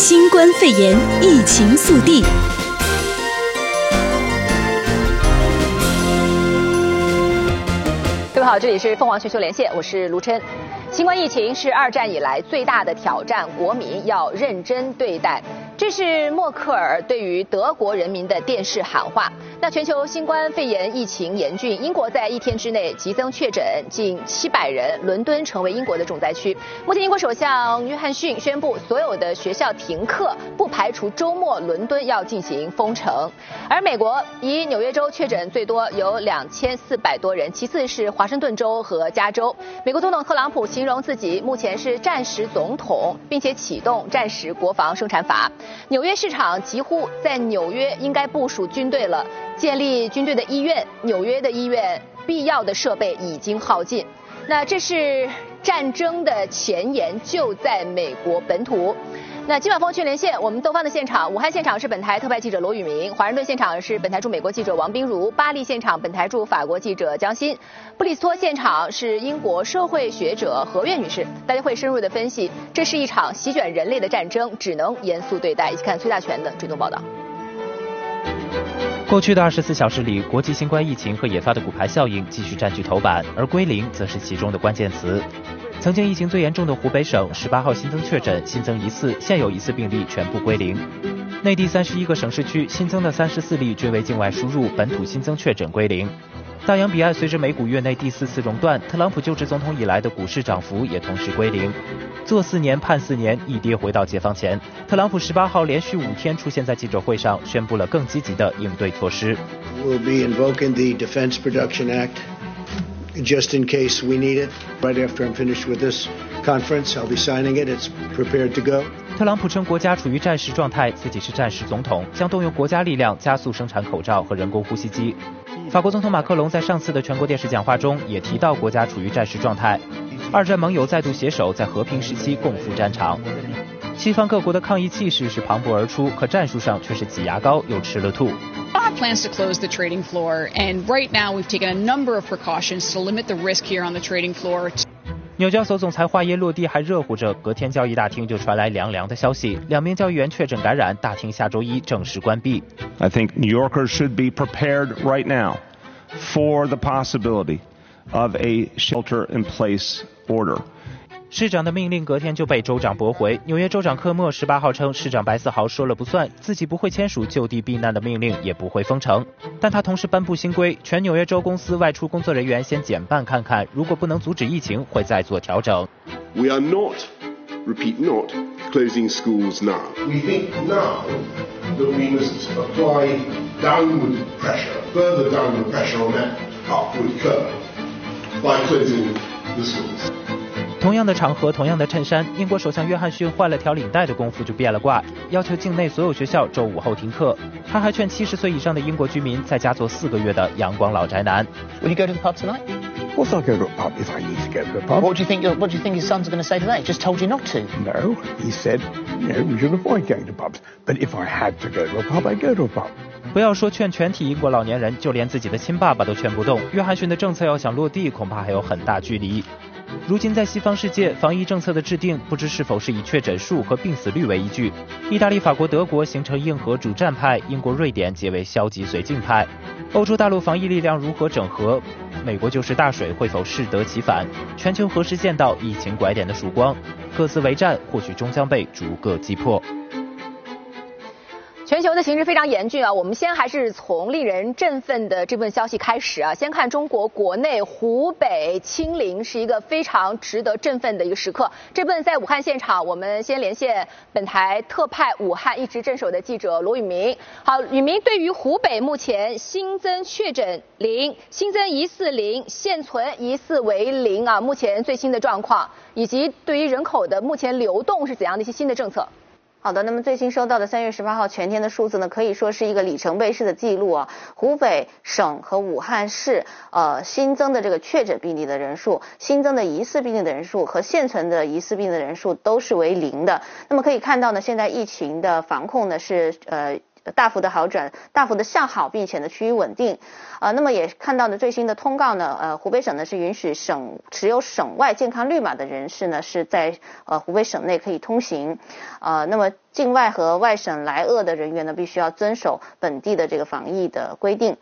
新冠肺炎疫情速递。各位好，这里是凤凰全球连线，我是卢琛。新冠疫情是二战以来最大的挑战，国民要认真对待。这是默克尔对于德国人民的电视喊话。那全球新冠肺炎疫情严峻，英国在一天之内急增确诊近七百人，伦敦成为英国的重灾区。目前，英国首相约翰逊宣布所有的学校停课，不排除周末伦敦要进行封城。而美国以纽约州确诊最多，有两千四百多人，其次是华盛顿州和加州。美国总统特朗普形容自己目前是战时总统，并且启动战时国防生产法。纽约市场几乎在纽约应该部署军队了，建立军队的医院。纽约的医院必要的设备已经耗尽。那这是战争的前沿，就在美国本土。那今晚风趣连线，我们东方的现场，武汉现场是本台特派记者罗宇明，华盛顿现场是本台驻美国记者王冰如，巴黎现场本台驻法国记者江欣，布里斯托现场是英国社会学者何月女士。大家会深入的分析，这是一场席卷人类的战争，只能严肃对待。一起看崔大全的追踪报道。过去的二十四小时里，国际新冠疫情和引发的骨牌效应继续占据头版，而归零则是其中的关键词。曾经疫情最严重的湖北省，十八号新增确诊、新增疑似、现有疑似病例全部归零。内地三十一个省市区新增的三十四例均为境外输入，本土新增确诊归零。大洋彼岸，随着美股月内第四次熔断，特朗普就职总统以来的股市涨幅也同时归零。做四年判四年，一跌回到解放前。特朗普十八号连续五天出现在记者会上，宣布了更积极的应对措施。We'll be invoking the Defense Production Act. Just in case we need it, right after I'm finished with this conference, I'll be signing it. It's prepared to go. 特朗普称国家处于战时状态，自己是战时总统，将动用国家力量加速生产口罩和人工呼吸机。法国总统马克龙在上次的全国电视讲话中也提到国家处于战时状态，二战盟友再度携手在和平时期共赴战场。西方各国的抗议气势是磅礴而出，可战术上却是挤牙膏又吃了吐 吐。plans to close the trading floor, and right now we've taken a number of precautions to limit the risk here on the trading floor. 纽交所总裁话音落地还热乎着，隔天交易大厅就传来凉凉的消息，两名交易员确诊感染，大厅下周一正式关闭。I think New Yorkers should be prepared right now for the possibility of a shelter-in-place order. 市长的命令隔天就被州长驳回。纽约州长科莫十八号称，市长白思豪说了不算，自己不会签署就地避难的命令，也不会封城。但他同时颁布新规，全纽约州公司外出工作人员先减半看看，如果不能阻止疫情，会再做调整。We are not, repeat not, closing schools now. We think now that we must apply downward pressure, further downward pressure on that upward curve by closing the schools. 同样的场合，同样的衬衫，英国首相约翰逊换了条领带的功夫就变了卦，要求境内所有学校周五后停课。他还劝七十岁以上的英国居民在家做四个月的阳光老宅男。Will you go to the pub tonight? Of course I'll go to a pub if I need to go to a pub. What do you think? What do you think his sons are going to say today? Just told you not to. No, he said, you know, we should avoid going to pubs. But if I had to go to a pub, I'd go to a pub. 不要说劝全体英国老年人，就连自己的亲爸爸都劝不动。约翰逊的政策要想落地，恐怕还有很大距离。如今在西方世界，防疫政策的制定不知是否是以确诊数和病死率为依据。意大利、法国、德国形成硬核主战派，英国、瑞典结为消极绥靖派。欧洲大陆防疫力量如何整合？美国就是大水会否适得其反？全球何时见到疫情拐点的曙光？各自为战，或许终将被逐个击破。全球的形势非常严峻啊！我们先还是从令人振奋的这份消息开始啊。先看中国国内，湖北清零是一个非常值得振奋的一个时刻。这部分在武汉现场，我们先连线本台特派武汉一直镇守的记者罗宇明。好，宇明，对于湖北目前新增确诊零，新增疑似零，现存疑似为零啊，目前最新的状况，以及对于人口的目前流动是怎样的一些新的政策？好的，那么最新收到的三月十八号全天的数字呢，可以说是一个里程碑式的记录啊。湖北省和武汉市呃新增的这个确诊病例的人数、新增的疑似病例的人数和现存的疑似病例的人数都是为零的。那么可以看到呢，现在疫情的防控呢是呃。大幅的好转，大幅的向好，并且呢趋于稳定。呃，那么也看到呢最新的通告呢，呃，湖北省呢是允许省持有省外健康绿码的人士呢是在呃湖北省内可以通行。呃，那么境外和外省来鄂的人员呢，必须要遵守本地的这个防疫的规定。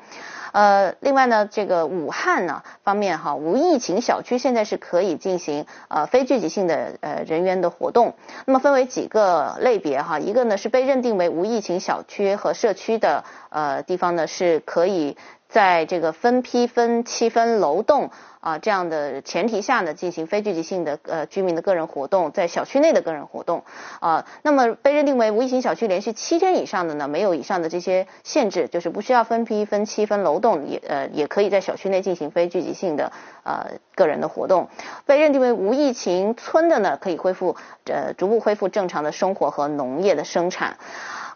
呃，另外呢，这个武汉呢方面哈，无疫情小区现在是可以进行呃非聚集性的呃人员的活动。那么分为几个类别哈，一个呢是被认定为无疫情小区和社区的呃地方呢，是可以在这个分批分期分楼栋。啊，这样的前提下呢，进行非聚集性的呃居民的个人活动，在小区内的个人活动啊，那么被认定为无疫情小区连续七天以上的呢，没有以上的这些限制，就是不需要分批分期分楼栋，也呃也可以在小区内进行非聚集性的呃个人的活动。被认定为无疫情村的呢，可以恢复呃逐步恢复正常的生活和农业的生产。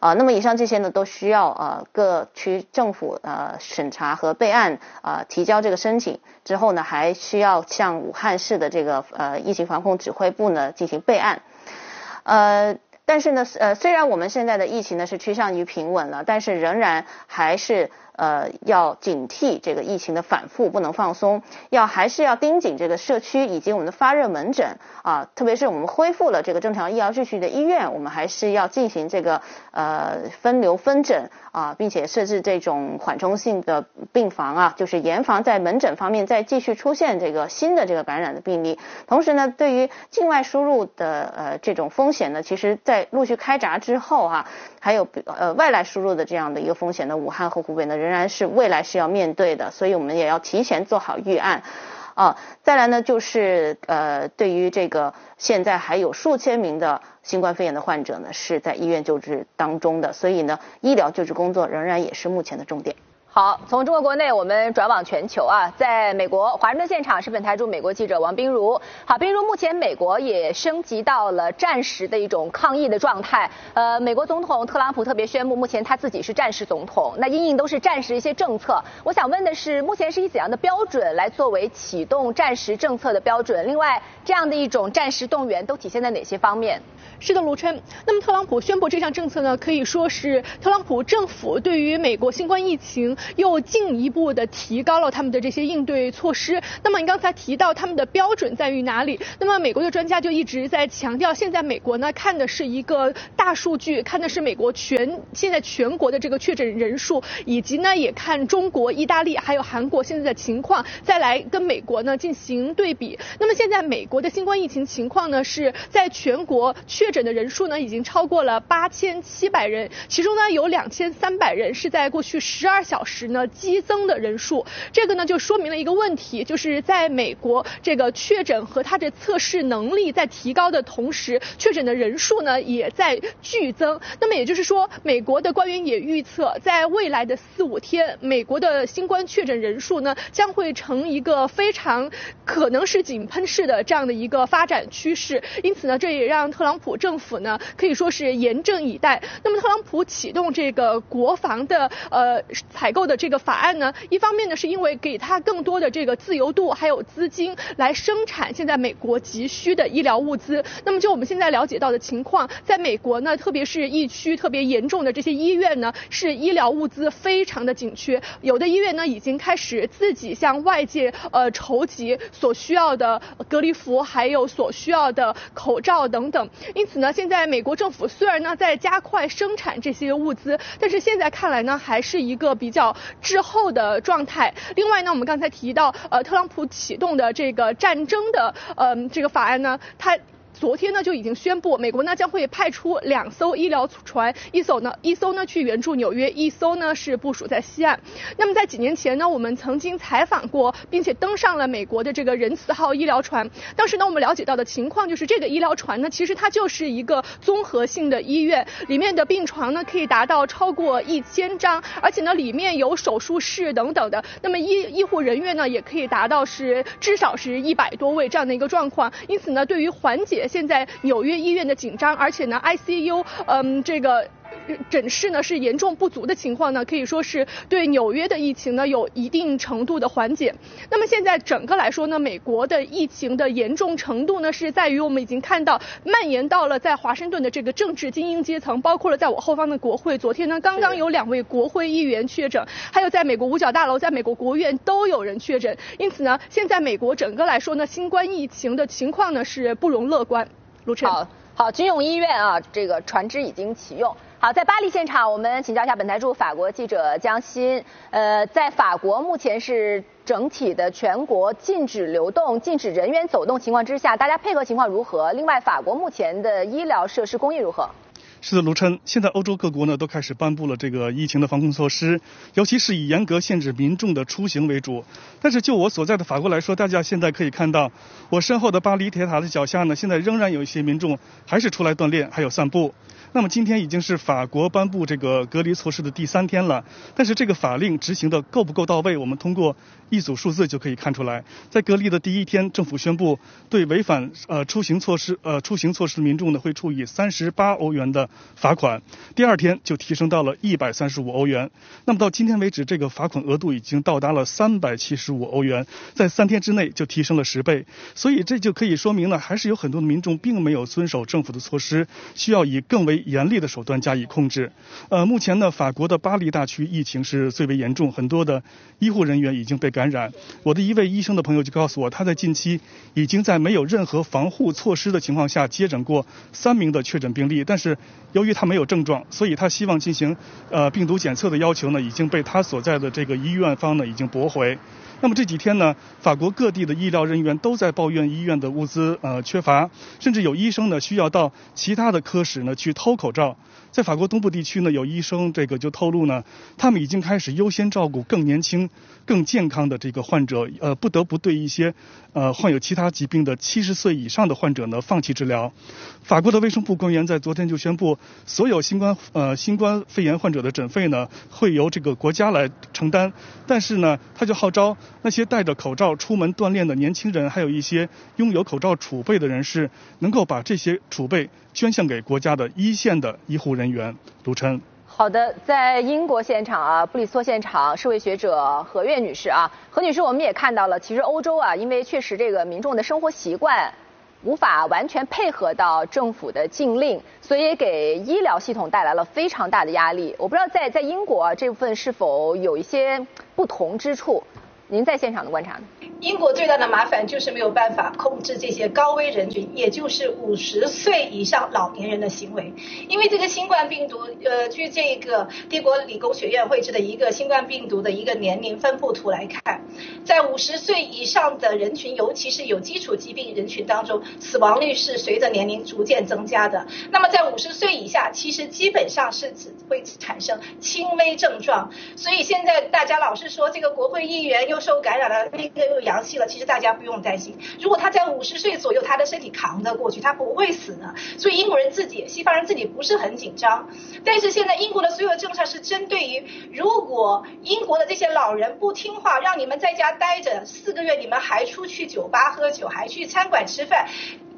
啊，那么以上这些呢，都需要啊各区政府呃审查和备案啊、提交这个申请之后呢，还需要向武汉市的这个呃疫情防控指挥部呢进行备案。呃，但是呢，呃虽然我们现在的疫情呢是趋向于平稳了，但是仍然还是。呃，要警惕这个疫情的反复，不能放松，要还是要盯紧这个社区以及我们的发热门诊啊，特别是我们恢复了这个正常医疗秩序的医院，我们还是要进行这个呃分流分诊啊，并且设置这种缓冲性的病房啊，就是严防在门诊方面再继续出现这个新的这个感染的病例。同时呢，对于境外输入的呃这种风险呢，其实在陆续开闸之后哈、啊，还有呃外来输入的这样的一个风险呢，武汉和湖北呢。仍然是未来是要面对的，所以我们也要提前做好预案啊。再来呢，就是呃，对于这个现在还有数千名的新冠肺炎的患者呢，是在医院救治当中的，所以呢，医疗救治工作仍然也是目前的重点。好，从中国国内我们转往全球啊，在美国华盛顿现场是本台驻美国记者王冰如。好，冰如，目前美国也升级到了战时的一种抗疫的状态。呃，美国总统特朗普特别宣布，目前他自己是战时总统。那因应都是战时一些政策。我想问的是，目前是以怎样的标准来作为启动战时政策的标准？另外，这样的一种战时动员都体现在哪些方面？是的，卢琛。那么特朗普宣布这项政策呢，可以说是特朗普政府对于美国新冠疫情。又进一步的提高了他们的这些应对措施。那么你刚才提到他们的标准在于哪里？那么美国的专家就一直在强调，现在美国呢看的是一个大数据，看的是美国全现在全国的这个确诊人数，以及呢也看中国、意大利还有韩国现在的情况，再来跟美国呢进行对比。那么现在美国的新冠疫情情况呢是在全国确诊的人数呢已经超过了八千七百人，其中呢有两千三百人是在过去十二小时时呢。激增的人数，这个呢就说明了一个问题，就是在美国这个确诊和它的测试能力在提高的同时，确诊的人数呢也在剧增。那么也就是说，美国的官员也预测，在未来的四五天，美国的新冠确诊人数呢将会呈一个非常可能是井喷式的这样的一个发展趋势。因此呢，这也让特朗普政府呢可以说是严阵以待。那么特朗普启动这个国防的呃采购的这个。法案呢，一方面呢是因为给他更多的这个自由度，还有资金来生产现在美国急需的医疗物资。那么就我们现在了解到的情况，在美国呢，特别是疫区特别严重的这些医院呢，是医疗物资非常的紧缺。有的医院呢已经开始自己向外界呃筹集所需要的隔离服，还有所需要的口罩等等。因此呢，现在美国政府虽然呢在加快生产这些物资，但是现在看来呢，还是一个比较滞后的状态。另外呢，我们刚才提到，呃，特朗普启动的这个战争的，呃，这个法案呢，它。昨天呢就已经宣布，美国呢将会派出两艘医疗船，一艘呢一艘呢去援助纽约，一艘呢是部署在西岸。那么在几年前呢，我们曾经采访过，并且登上了美国的这个仁慈号医疗船。当时呢，我们了解到的情况就是，这个医疗船呢其实它就是一个综合性的医院，里面的病床呢可以达到超过一千张，而且呢里面有手术室等等的。那么医医护人员呢也可以达到是至少是一百多位这样的一个状况。因此呢，对于缓解现在纽约医院的紧张，而且呢，ICU，嗯，这个诊室呢是严重不足的情况呢，可以说是对纽约的疫情呢有一定程度的缓解。那么现在整个来说呢，美国的疫情的严重程度呢是在于我们已经看到蔓延到了在华盛顿的这个政治精英阶层，包括了在我后方的国会。昨天呢，刚刚有两位国会议员确诊，还有在美国五角大楼、在美国国务院都有人确诊。因此呢，现在美国整个来说呢，新冠疫情的情况呢是不容乐观。卢晨。好，好，军用医院啊，这个船只已经启用。好，在巴黎现场，我们请教一下本台驻法国记者江欣。呃，在法国目前是整体的全国禁止流动、禁止人员走动情况之下，大家配合情况如何？另外，法国目前的医疗设施供应如何？是的，卢琛，现在欧洲各国呢都开始颁布了这个疫情的防控措施，尤其是以严格限制民众的出行为主。但是就我所在的法国来说，大家现在可以看到，我身后的巴黎铁塔的脚下呢，现在仍然有一些民众还是出来锻炼，还有散步。那么今天已经是法国颁布这个隔离措施的第三天了，但是这个法令执行的够不够到位？我们通过一组数字就可以看出来。在隔离的第一天，政府宣布对违反呃出行措施呃出行措施的民众呢会处以三十八欧元的罚款，第二天就提升到了一百三十五欧元。那么到今天为止，这个罚款额度已经到达了三百七十五欧元，在三天之内就提升了十倍。所以这就可以说明呢，还是有很多的民众并没有遵守政府的措施，需要以更为严厉的手段加以控制。呃，目前呢，法国的巴黎大区疫情是最为严重，很多的医护人员已经被感染。我的一位医生的朋友就告诉我，他在近期已经在没有任何防护措施的情况下接诊过三名的确诊病例，但是由于他没有症状，所以他希望进行呃病毒检测的要求呢，已经被他所在的这个医院方呢已经驳回。那么这几天呢，法国各地的医疗人员都在抱怨医院的物资呃缺乏，甚至有医生呢需要到其他的科室呢去偷口罩。在法国东部地区呢，有医生这个就透露呢，他们已经开始优先照顾更年轻、更健康的这个患者，呃，不得不对一些呃患有其他疾病的七十岁以上的患者呢放弃治疗。法国的卫生部官员在昨天就宣布，所有新冠呃新冠肺炎患者的诊费呢会由这个国家来承担，但是呢，他就号召那些戴着口罩出门锻炼的年轻人，还有一些拥有口罩储备的人士，能够把这些储备捐献给国家的一线的医护人人员。卢琛。好的，在英国现场啊，布里斯托现场，社会学者何月女士啊，何女士，我们也看到了，其实欧洲啊，因为确实这个民众的生活习惯无法完全配合到政府的禁令，所以给医疗系统带来了非常大的压力。我不知道在在英国，这部分是否有一些不同之处？您在现场的观察呢？英国最大的麻烦就是没有办法控制这些高危人群，也就是五十岁以上老年人的行为。因为这个新冠病毒，呃，据这个帝国理工学院绘制的一个新冠病毒的一个年龄分布图来看，在五十岁以上的人群，尤其是有基础疾病人群当中，死亡率是随着年龄逐渐增加的。那么在五十岁以下，其实基本上是只会产生轻微症状。所以现在大家老是说这个国会议员又。受感染了，那个又阳气了，其实大家不用担心。如果他在五十岁左右，他的身体扛得过去，他不会死的。所以英国人自己、西方人自己不是很紧张。但是现在英国的所有政策是针对于，如果英国的这些老人不听话，让你们在家待着四个月，你们还出去酒吧喝酒，还去餐馆吃饭。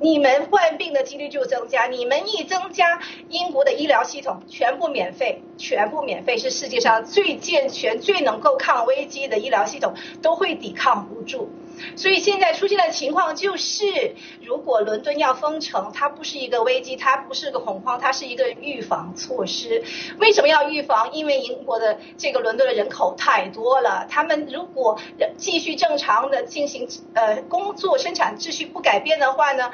你们患病的几率就增加，你们一增加，英国的医疗系统全部免费，全部免费，是世界上最健全、最能够抗危机的医疗系统，都会抵抗不住。所以现在出现的情况就是，如果伦敦要封城，它不是一个危机，它不是个恐慌，它是一个预防措施。为什么要预防？因为英国的这个伦敦的人口太多了，他们如果继续正常的进行呃工作生产秩序不改变的话呢，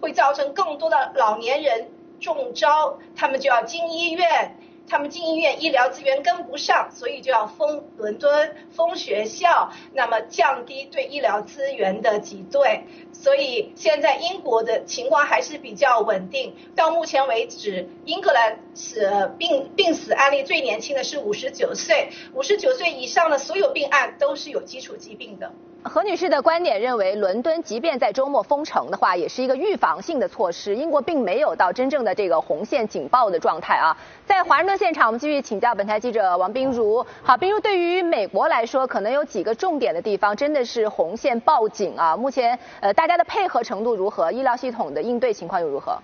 会造成更多的老年人中招，他们就要进医院。他们进医院，医疗资源跟不上，所以就要封伦敦、封学校，那么降低对医疗资源的挤兑。所以现在英国的情况还是比较稳定。到目前为止，英格兰死病病死案例最年轻的是五十九岁，五十九岁以上的所有病案都是有基础疾病的。何女士的观点认为，伦敦即便在周末封城的话，也是一个预防性的措施。英国并没有到真正的这个红线警报的状态啊。在华盛顿现场，我们继续请教本台记者王冰如。好，冰如，对于美国来说，可能有几个重点的地方真的是红线报警啊。目前，呃，大家的配合程度如何？医疗系统的应对情况又如何？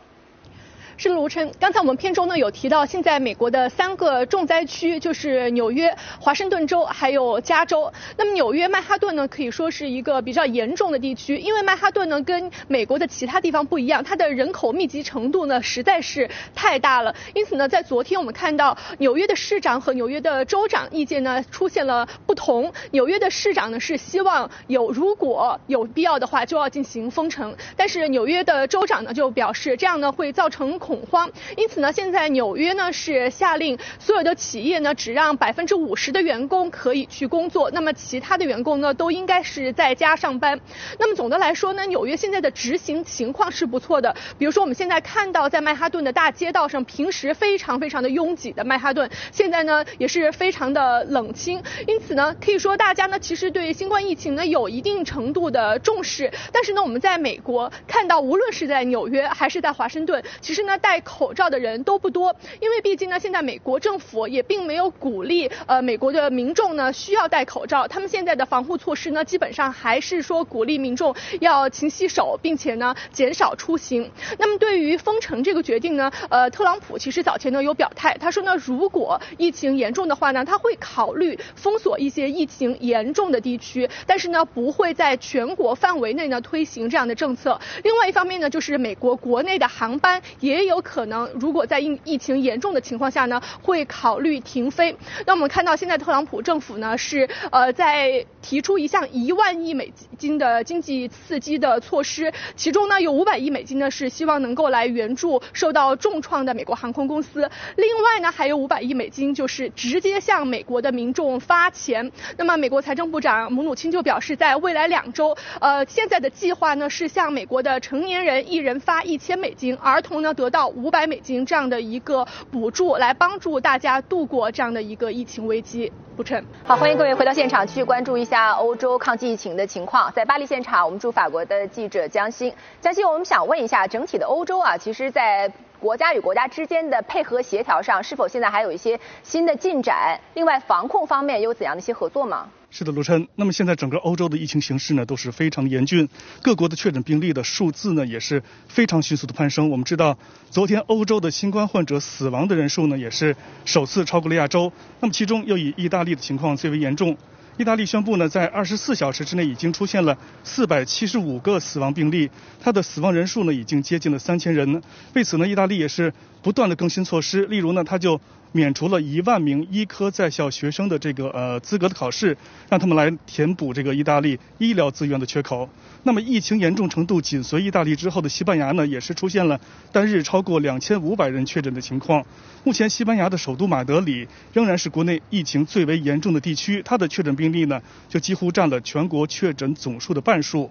是卢晨，刚才我们片中呢有提到，现在美国的三个重灾区就是纽约、华盛顿州还有加州。那么纽约曼哈顿呢可以说是一个比较严重的地区，因为曼哈顿呢跟美国的其他地方不一样，它的人口密集程度呢实在是太大了。因此呢，在昨天我们看到纽约的市长和纽约的州长意见呢出现了不同。纽约的市长呢是希望有如果有必要的话就要进行封城，但是纽约的州长呢就表示这样呢会造成恐慌，因此呢，现在纽约呢是下令所有的企业呢只让百分之五十的员工可以去工作，那么其他的员工呢都应该是在家上班。那么总的来说呢，纽约现在的执行情况是不错的。比如说我们现在看到在曼哈顿的大街道上，平时非常非常的拥挤的曼哈顿，现在呢也是非常的冷清。因此呢，可以说大家呢其实对新冠疫情呢有一定程度的重视。但是呢，我们在美国看到，无论是在纽约还是在华盛顿，其实呢，戴口罩的人都不多，因为毕竟呢，现在美国政府也并没有鼓励呃美国的民众呢需要戴口罩，他们现在的防护措施呢，基本上还是说鼓励民众要勤洗手，并且呢减少出行。那么对于封城这个决定呢，呃，特朗普其实早前呢有表态，他说呢，如果疫情严重的话呢，他会考虑封锁一些疫情严重的地区，但是呢，不会在全国范围内呢推行这样的政策。另外一方面呢，就是美国国内的航班也有可能，如果在疫疫情严重的情况下呢，会考虑停飞。那我们看到现在特朗普政府呢是呃在提出一项一万亿美金的经济刺激的措施，其中呢有五百亿美金呢是希望能够来援助受到重创的美国航空公司，另外呢还有五百亿美金就是直接向美国的民众发钱。那么美国财政部长姆努钦就表示，在未来两周，呃现在的计划呢是向美国的成年人一人发一千美金，儿童呢得到到五百美金这样的一个补助，来帮助大家度过这样的一个疫情危机。不成。好，欢迎各位回到现场，继续关注一下欧洲抗击疫情的情况。在巴黎现场，我们驻法国的记者江欣。江欣，我们想问一下，整体的欧洲啊，其实，在国家与国家之间的配合协调上，是否现在还有一些新的进展？另外，防控方面有怎样的一些合作吗？是的，卢琛。那么现在整个欧洲的疫情形势呢，都是非常严峻，各国的确诊病例的数字呢，也是非常迅速的攀升。我们知道，昨天欧洲的新冠患者死亡的人数呢，也是首次超过了亚洲。那么其中又以意大利的情况最为严重。意大利宣布呢，在二十四小时之内已经出现了四百七十五个死亡病例，它的死亡人数呢，已经接近了三千人。为此呢，意大利也是不断的更新措施，例如呢，他就免除了一万名医科在校学生的这个呃资格的考试，让他们来填补这个意大利医疗资源的缺口。那么疫情严重程度紧随意大利之后的西班牙呢，也是出现了单日超过两千五百人确诊的情况。目前西班牙的首都马德里仍然是国内疫情最为严重的地区，它的确诊病例呢就几乎占了全国确诊总数的半数。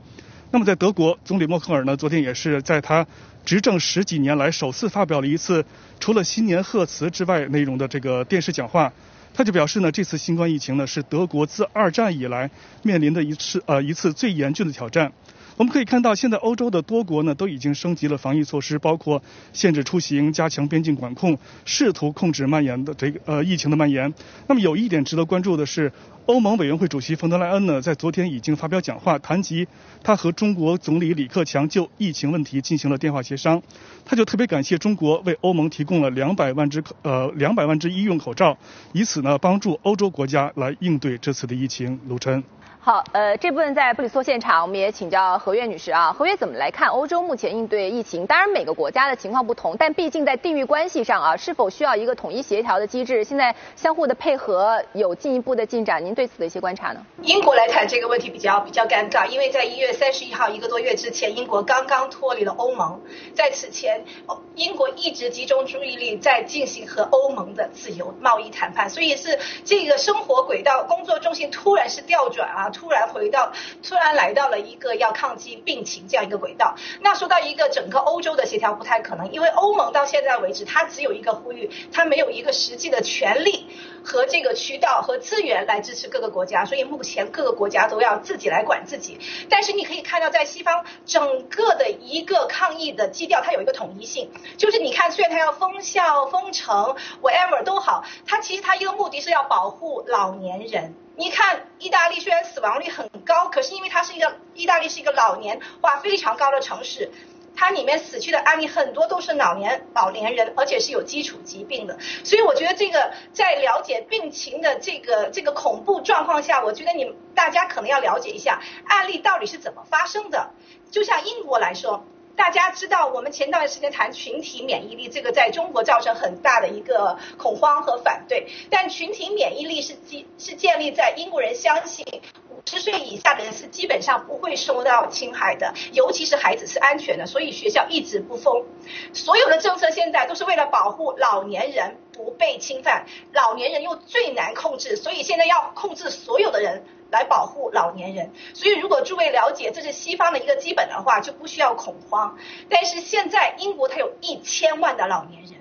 那么在德国，总理默克尔呢昨天也是在他执政十几年来首次发表了一次除了新年贺词之外内容的这个电视讲话，他就表示呢，这次新冠疫情呢是德国自二战以来面临的一次呃一次最严峻的挑战。我们可以看到，现在欧洲的多国呢都已经升级了防疫措施，包括限制出行、加强边境管控，试图控制蔓延的这个呃疫情的蔓延。那么有一点值得关注的是，欧盟委员会主席冯德莱恩呢在昨天已经发表讲话，谈及他和中国总理李克强就疫情问题进行了电话协商。他就特别感谢中国为欧盟提供了两百万只呃两百万只医用口罩，以此呢帮助欧洲国家来应对这次的疫情。卢晨。好，呃，这部分在布里斯托现场，我们也请教何月女士啊。何月怎么来看欧洲目前应对疫情？当然每个国家的情况不同，但毕竟在地域关系上啊，是否需要一个统一协调的机制？现在相互的配合有进一步的进展，您对此的一些观察呢？英国来谈这个问题比较比较尴尬，因为在一月三十一号一个多月之前，英国刚刚脱离了欧盟，在此前，英国一直集中注意力在进行和欧盟的自由贸易谈判，所以是这个生活轨道、工作重心突然是调转啊。突然回到，突然来到了一个要抗击病情这样一个轨道。那说到一个整个欧洲的协调不太可能，因为欧盟到现在为止，它只有一个呼吁，它没有一个实际的权利和这个渠道和资源来支持各个国家，所以目前各个国家都要自己来管自己。但是你可以看到，在西方整个的一个抗疫的基调，它有一个统一性，就是你看，虽然它要封校、封城，whatever 都好，它其实它一个目的是要保护老年人。你看，意大利虽然死亡率很高，可是因为它是一个意大利是一个老年化非常高的城市，它里面死去的案例很多都是老年老年人，而且是有基础疾病的。所以我觉得这个在了解病情的这个这个恐怖状况下，我觉得你大家可能要了解一下案例到底是怎么发生的。就像英国来说。大家知道，我们前段时间谈群体免疫力，这个在中国造成很大的一个恐慌和反对。但群体免疫力是基是建立在英国人相信五十岁以下的人是基本上不会受到侵害的，尤其是孩子是安全的，所以学校一直不封。所有的政策现在都是为了保护老年人不被侵犯，老年人又最难控制，所以现在要控制所有的人。来保护老年人，所以如果诸位了解这是西方的一个基本的话，就不需要恐慌。但是现在英国它有一千万的老年人，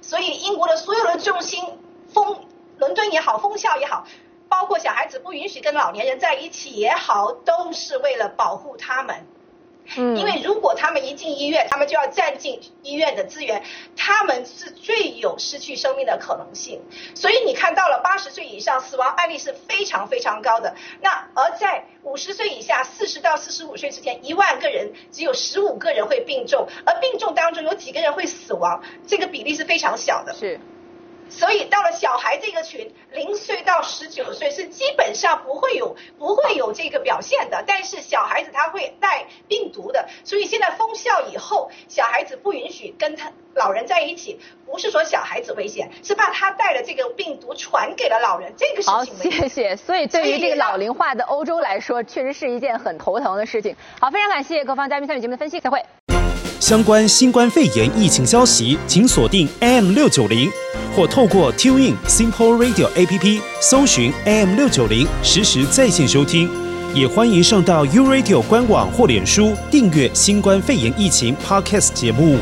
所以英国的所有的重心，封伦敦也好，封校也好，包括小孩子不允许跟老年人在一起也好，都是为了保护他们。嗯，因为如果他们一进医院，他们就要占尽医院的资源，他们是最有失去生命的可能性。所以你看到了八十岁以上死亡案例是非常非常高的。那而在五十岁以下，四十到四十五岁之间，一万个人只有十五个人会病重，而病重当中有几个人会死亡，这个比例是非常小的。是。所以到了小孩这个群，零岁到十九岁是基本上不会有不会有这个表现的，但是小孩子他会带病毒的，所以现在封校以后，小孩子不允许跟他老人在一起，不是说小孩子危险，是怕他带了这个病毒传给了老人，这个事情。好，谢谢。所以对于这个老龄化的欧洲来说，确实是一件很头疼的事情。好，非常感谢各方嘉宾参与节目的分析，再会。相关新冠肺炎疫情消息，请锁定 AM 六九零，或透过 TuneIn Simple Radio APP 搜寻 AM 六九零，实时在线收听。也欢迎上到 U Radio 官网或脸书订阅新冠肺炎疫情 Podcast 节目。